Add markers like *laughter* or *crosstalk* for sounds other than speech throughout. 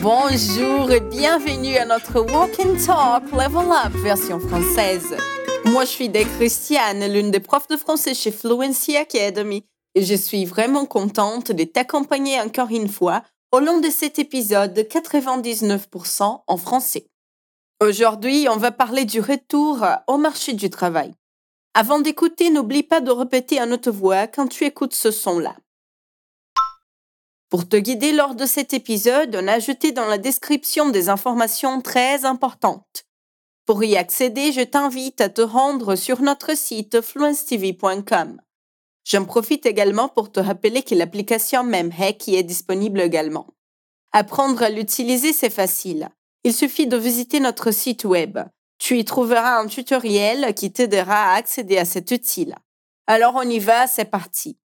Bonjour et bienvenue à notre Walk and Talk Level Up version française. Moi, je suis Dec Christiane, l'une des profs de français chez Fluency Academy, et je suis vraiment contente de t'accompagner encore une fois au long de cet épisode 99% en français. Aujourd'hui, on va parler du retour au marché du travail. Avant d'écouter, n'oublie pas de répéter à notre voix quand tu écoutes ce son-là. Pour te guider lors de cet épisode, on a ajouté dans la description des informations très importantes. Pour y accéder, je t'invite à te rendre sur notre site fluencetv.com. J'en profite également pour te rappeler que l'application MemHack y est disponible également. Apprendre à l'utiliser, c'est facile. Il suffit de visiter notre site web. Tu y trouveras un tutoriel qui t'aidera à accéder à cet outil. Alors on y va, c'est parti.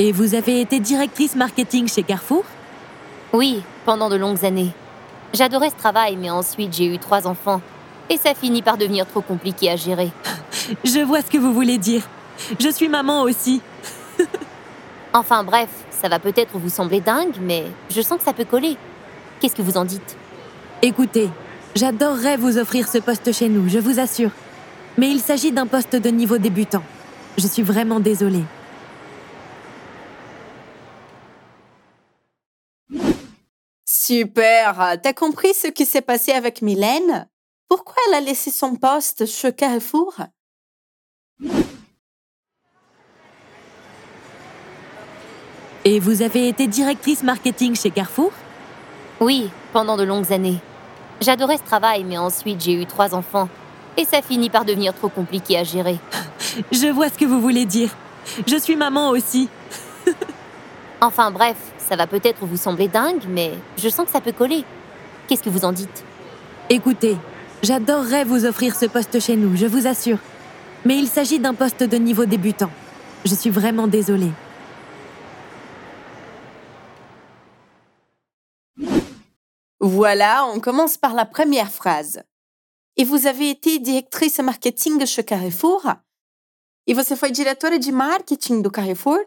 Et vous avez été directrice marketing chez Carrefour? Oui, pendant de longues années. J'adorais ce travail, mais ensuite j'ai eu trois enfants. Et ça finit par devenir trop compliqué à gérer. *laughs* Je vois ce que vous voulez dire. Je suis maman aussi. *laughs* enfin bref, ça va peut-être vous sembler dingue, mais je sens que ça peut coller. Qu'est-ce que vous en dites? Écoutez, j'adorerais vous offrir ce poste chez nous, je vous assure. Mais il s'agit d'un poste de niveau débutant. Je suis vraiment désolée. Super T'as compris ce qui s'est passé avec Mylène? Pourquoi elle a laissé son poste chez Carrefour? Et vous avez été directrice marketing chez Carrefour? Oui, pendant de longues années. J'adorais ce travail, mais ensuite j'ai eu trois enfants. Et ça finit par devenir trop compliqué à gérer. Je vois ce que vous voulez dire. Je suis maman aussi. enfin bref, ça va peut-être vous sembler dingue, mais je sens que ça peut coller. Qu'est-ce que vous en dites? Écoutez, j'adorerais vous offrir ce poste chez nous, je vous assure. Mais il s'agit d'un poste de niveau débutant. Je suis vraiment désolée. Voilà, on commence par la première phrase. Et vous avez été directrice marketing chez Carrefour? E você foi diretora de marketing do Carrefour?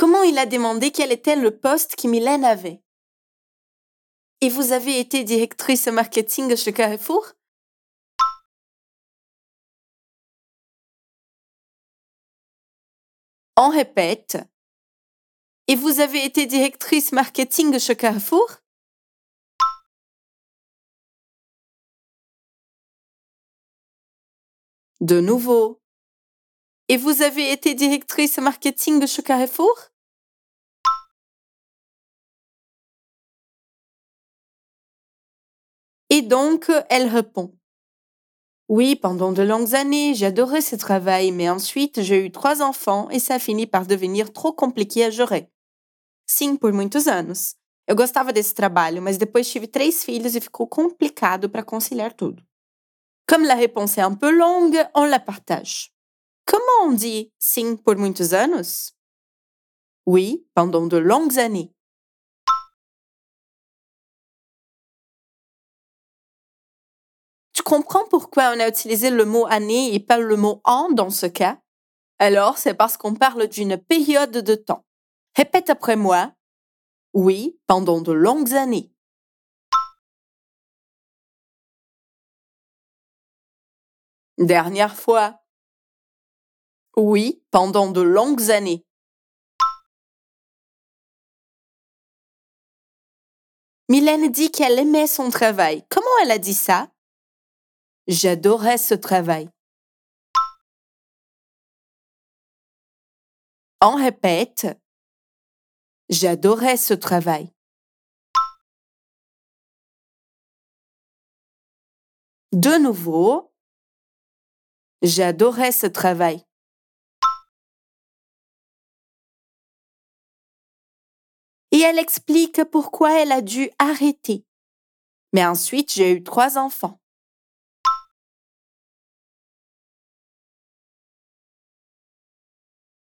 Comment il a demandé quel était le poste que Mylène avait? Et vous avez été directrice marketing chez Carrefour? On répète. Et vous avez été directrice marketing chez Carrefour? De nouveau. Et vous avez été directrice marketing chez Carrefour? Et donc, elle répond. Oui, pendant de longues années, j'adorais ce travail, mais ensuite j'ai eu trois enfants et ça a fini par devenir trop compliqué à gérer. Sim, por muitos anos. Eu gostava desse trabalho, mas depois tive três filhos e ficou complicado para conciliar tudo. Comme la réponse est un peu longue, on la partage. Comment on dit sim por muitos anos? Oui, pendant de longues années. Comprends pourquoi on a utilisé le mot année et pas le mot an dans ce cas? Alors, c'est parce qu'on parle d'une période de temps. Répète après moi. Oui, pendant de longues années. Dernière fois. Oui, pendant de longues années. Mylène dit qu'elle aimait son travail. Comment elle a dit ça? J'adorais ce travail. On répète. J'adorais ce travail. De nouveau. J'adorais ce travail. Et elle explique pourquoi elle a dû arrêter. Mais ensuite, j'ai eu trois enfants.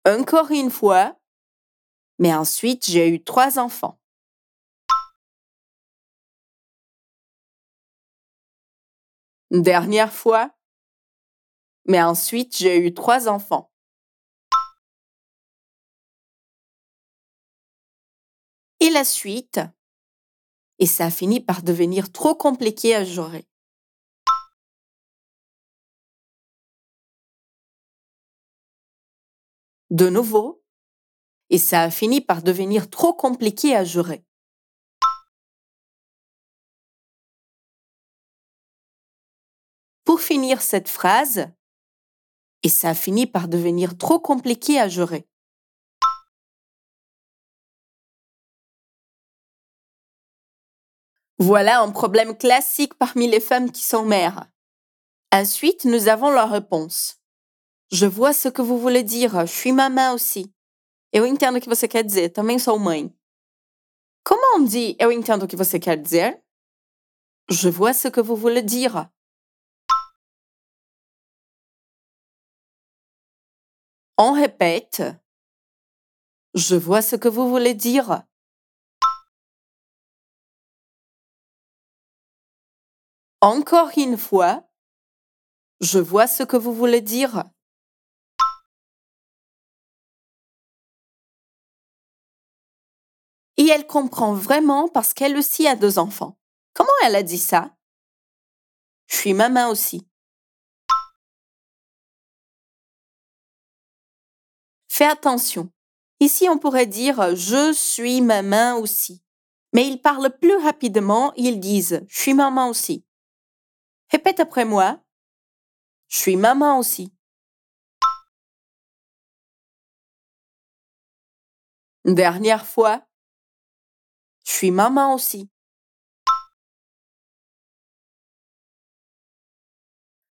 Encore une fois. Mais ensuite, j'ai eu trois enfants. Dernière fois. mais ensuite j'ai eu trois enfants. Et la suite, et ça a fini par devenir trop compliqué à gérer. De nouveau, et ça a fini par devenir trop compliqué à gérer. Pour finir cette phrase, et ça a fini par devenir trop compliqué à gérer. Voilà un problème classique parmi les femmes qui sont mères. Ensuite, nous avons la réponse. Je vois ce que vous voulez dire, je suis maman aussi. Eu entendo o que você quer dizer, também sou mãe. Comment on dit eu o que você quer dizer? Je vois ce que vous voulez dire. On répète. Je vois ce que vous voulez dire. Encore une fois. Je vois ce que vous voulez dire. Et elle comprend vraiment parce qu'elle aussi a deux enfants. Comment elle a dit ça? Je suis maman aussi. Fais attention. Ici, on pourrait dire je suis maman aussi. Mais ils parlent plus rapidement, ils disent je suis maman aussi. Répète après moi. Je suis maman aussi. Dernière fois. Je suis maman aussi.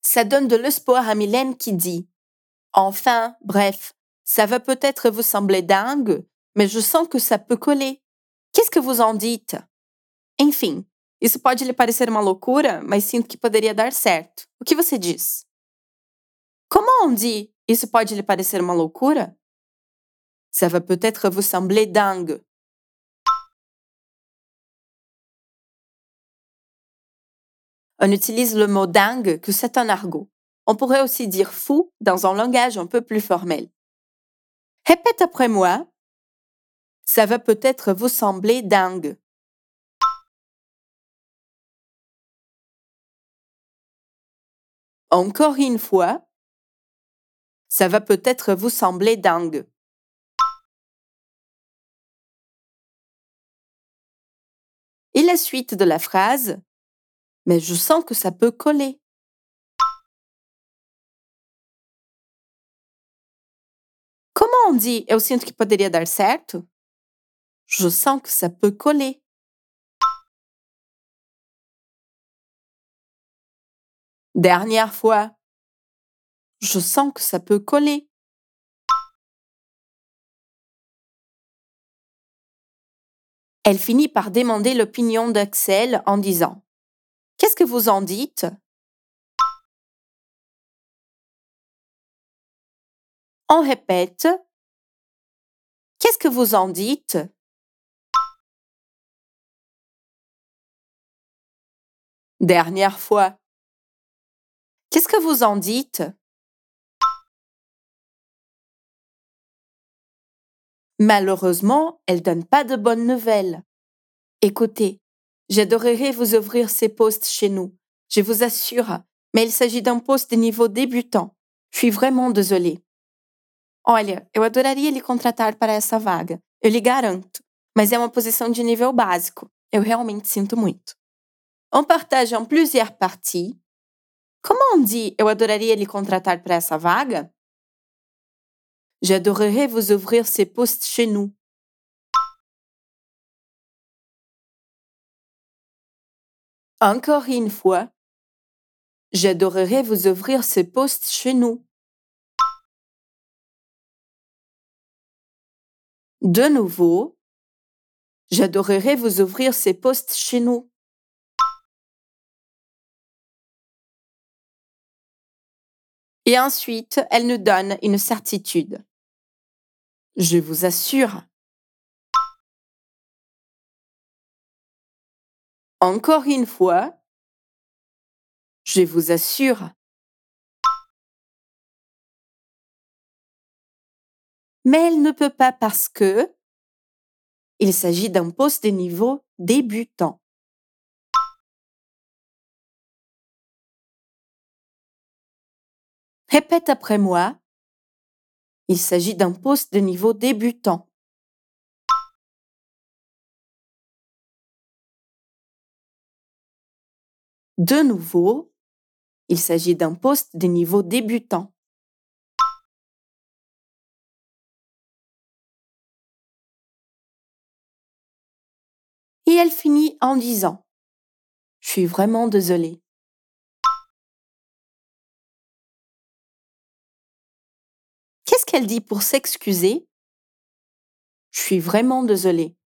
Ça donne de l'espoir à Mylène qui dit Enfin, bref, ça va peut-être vous sembler dingue, mais je sens que ça peut coller. Qu'est-ce que vous en dites? Enfim, Isso pode lhe parecer uma loucura, mas sinto que poderia dar certo. O que você diz? Comment on dit isso pode lhe parecer uma loucura? Ça va peut-être vous sembler dingue. On utilise le mot dingue que c'est un argot. On pourrait aussi dire fou dans un langage un peu plus formel. Répète après moi. Ça va peut-être vous sembler dingue. Encore une fois, ça va peut-être vous sembler dingue. Et la suite de la phrase, mais je sens que ça peut coller. Comment on dit que poderia dar certo? Je sens que ça peut coller. Dernière fois. Je sens que ça peut coller. Elle finit par demander l'opinion d'Axel en disant Qu'est-ce que vous en dites? On répète Qu'est-ce que vous en dites? Dernière fois. Qu'est-ce que vous en dites? Malheureusement, elle donne pas de bonnes nouvelles. Écoutez, j'adorerais vous ouvrir ces postes chez nous, je vous assure, mais il s'agit d'un poste de niveau débutant. Je suis vraiment désolée. Olha, eu adoraria lhe contratar para essa vaga, eu lhe garanto, mas é uma posição de nível básico. Eu realmente sinto muito. On partage en plusieurs parties Comment on dit eu adoraria lhe contratar para essa vaga? J'adorerais vous ouvrir ces postes chez nous. Encore une fois. J'adorerais vous ouvrir ces postes chez nous. De nouveau. J'adorerais vous ouvrir ces postes chez nous. Et ensuite, elle nous donne une certitude. Je vous assure. Encore une fois, je vous assure. Mais elle ne peut pas parce que il s'agit d'un poste de niveau débutant. Répète après moi. Il s'agit d'un poste de niveau débutant. De nouveau, il s'agit d'un poste de niveau débutant. Et elle finit en disant Je suis vraiment désolée. Qu'est-ce qu'elle dit pour s'excuser Je suis vraiment désolée.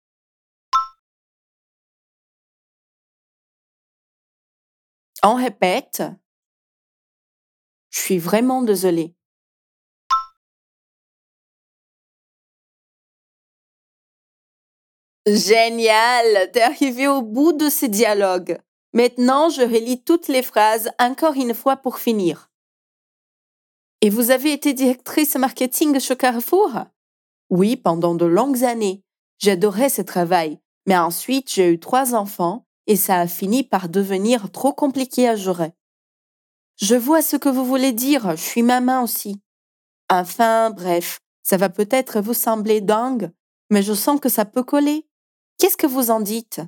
On répète. Je suis vraiment désolée. Génial, t'es arrivé au bout de ce dialogue. Maintenant, je relis toutes les phrases encore une fois pour finir. Et vous avez été directrice marketing chez Carrefour? Oui, pendant de longues années. J'adorais ce travail, mais ensuite j'ai eu trois enfants et ça a fini par devenir trop compliqué à gérer. Je vois ce que vous voulez dire, je suis maman aussi. Enfin, bref, ça va peut-être vous sembler dingue, mais je sens que ça peut coller. Qu'est-ce que vous en dites?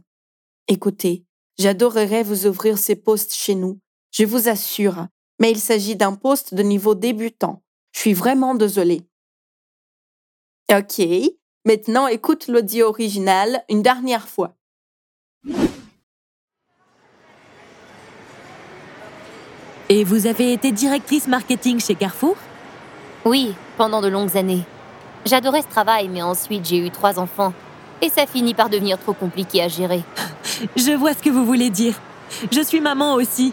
Écoutez, j'adorerais vous ouvrir ces postes chez nous, je vous assure, mais il s'agit d'un poste de niveau débutant. Je suis vraiment désolée. Ok, maintenant écoute l'audio original une dernière fois. Et vous avez été directrice marketing chez Carrefour? Oui, pendant de longues années. J'adorais ce travail, mais ensuite j'ai eu trois enfants. Et ça finit par devenir trop compliqué à gérer. *laughs* Je vois ce que vous voulez dire. Je suis maman aussi.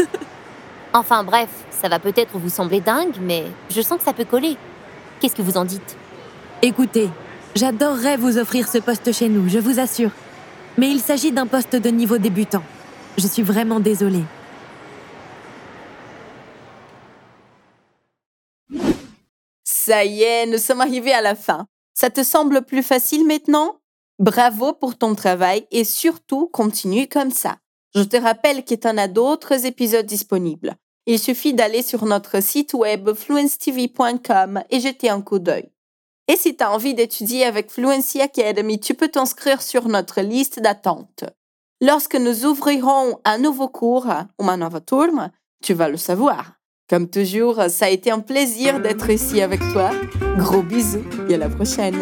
*laughs* enfin bref, ça va peut-être vous sembler dingue, mais je sens que ça peut coller. Qu'est-ce que vous en dites? Écoutez, j'adorerais vous offrir ce poste chez nous, je vous assure. Mais il s'agit d'un poste de niveau débutant. Je suis vraiment désolée. Ça y est, nous sommes arrivés à la fin. Ça te semble plus facile maintenant? Bravo pour ton travail et surtout continue comme ça. Je te rappelle qu'il y en a d'autres épisodes disponibles. Il suffit d'aller sur notre site web fluencetv.com et jeter un coup d'œil. Et si tu as envie d'étudier avec Fluency Academy, tu peux t'inscrire sur notre liste d'attente. Lorsque nous ouvrirons un nouveau cours ou un nouveau tourne, tu vas le savoir. Comme toujours, ça a été un plaisir d'être ici avec toi. Gros bisous et à la prochaine.